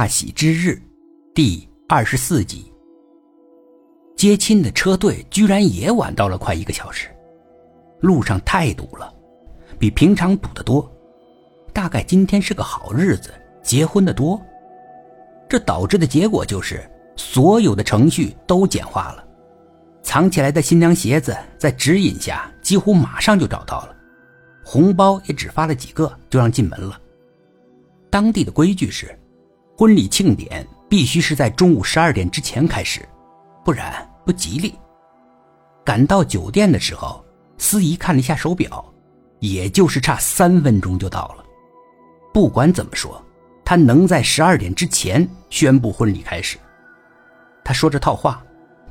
大喜之日，第二十四集。接亲的车队居然也晚到了快一个小时，路上太堵了，比平常堵得多。大概今天是个好日子，结婚的多。这导致的结果就是所有的程序都简化了，藏起来的新娘鞋子在指引下几乎马上就找到了，红包也只发了几个就让进门了。当地的规矩是。婚礼庆典必须是在中午十二点之前开始，不然不吉利。赶到酒店的时候，司仪看了一下手表，也就是差三分钟就到了。不管怎么说，他能在十二点之前宣布婚礼开始。他说着套话，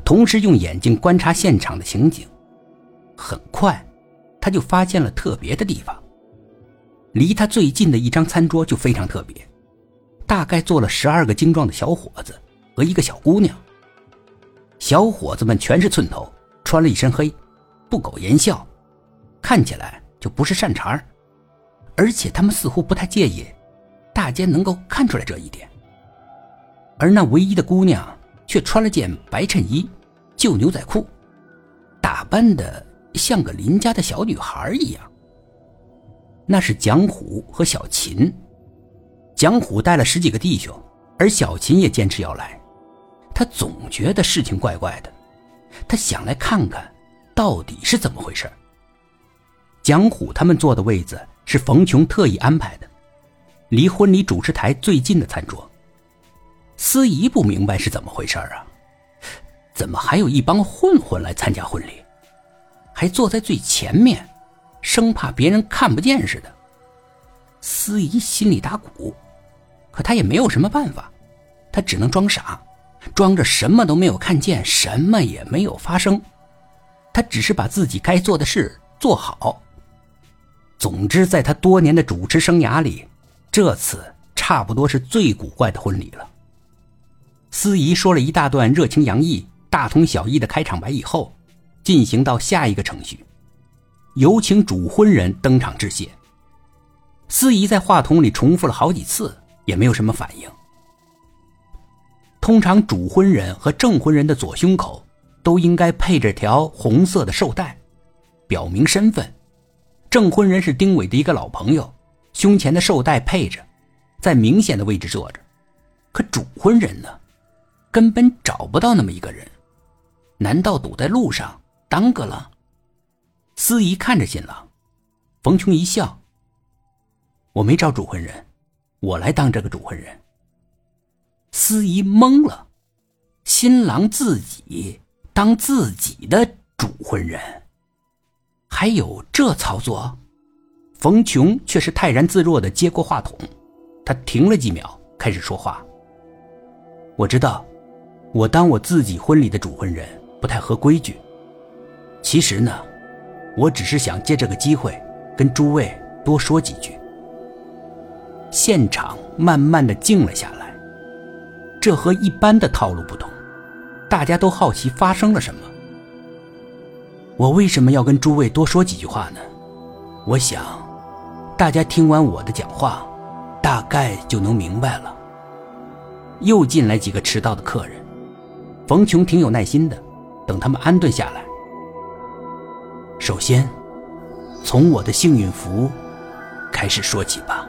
同时用眼睛观察现场的情景。很快，他就发现了特别的地方。离他最近的一张餐桌就非常特别。大概坐了十二个精壮的小伙子和一个小姑娘。小伙子们全是寸头，穿了一身黑，不苟言笑，看起来就不是善茬儿而且他们似乎不太介意，大家能够看出来这一点。而那唯一的姑娘却穿了件白衬衣、旧牛仔裤，打扮的像个邻家的小女孩一样。那是蒋虎和小琴。蒋虎带了十几个弟兄，而小琴也坚持要来。他总觉得事情怪怪的，他想来看看，到底是怎么回事。蒋虎他们坐的位子是冯琼特意安排的，离婚礼主持台最近的餐桌。司仪不明白是怎么回事啊？怎么还有一帮混混来参加婚礼，还坐在最前面，生怕别人看不见似的。司仪心里打鼓。可他也没有什么办法，他只能装傻，装着什么都没有看见，什么也没有发生。他只是把自己该做的事做好。总之，在他多年的主持生涯里，这次差不多是最古怪的婚礼了。司仪说了一大段热情洋溢、大同小异的开场白以后，进行到下一个程序，有请主婚人登场致谢。司仪在话筒里重复了好几次。也没有什么反应。通常主婚人和证婚人的左胸口都应该配着条红色的绶带，表明身份。证婚人是丁伟的一个老朋友，胸前的绶带配着，在明显的位置坐着。可主婚人呢，根本找不到那么一个人。难道堵在路上耽搁了？司仪看着新郎，冯琼一笑：“我没找主婚人。”我来当这个主婚人。司仪懵了，新郎自己当自己的主婚人，还有这操作？冯琼却是泰然自若的接过话筒，他停了几秒，开始说话。我知道，我当我自己婚礼的主婚人不太合规矩。其实呢，我只是想借这个机会跟诸位多说几句。现场慢慢的静了下来，这和一般的套路不同，大家都好奇发生了什么。我为什么要跟诸位多说几句话呢？我想，大家听完我的讲话，大概就能明白了。又进来几个迟到的客人，冯琼挺有耐心的，等他们安顿下来。首先，从我的幸运符开始说起吧。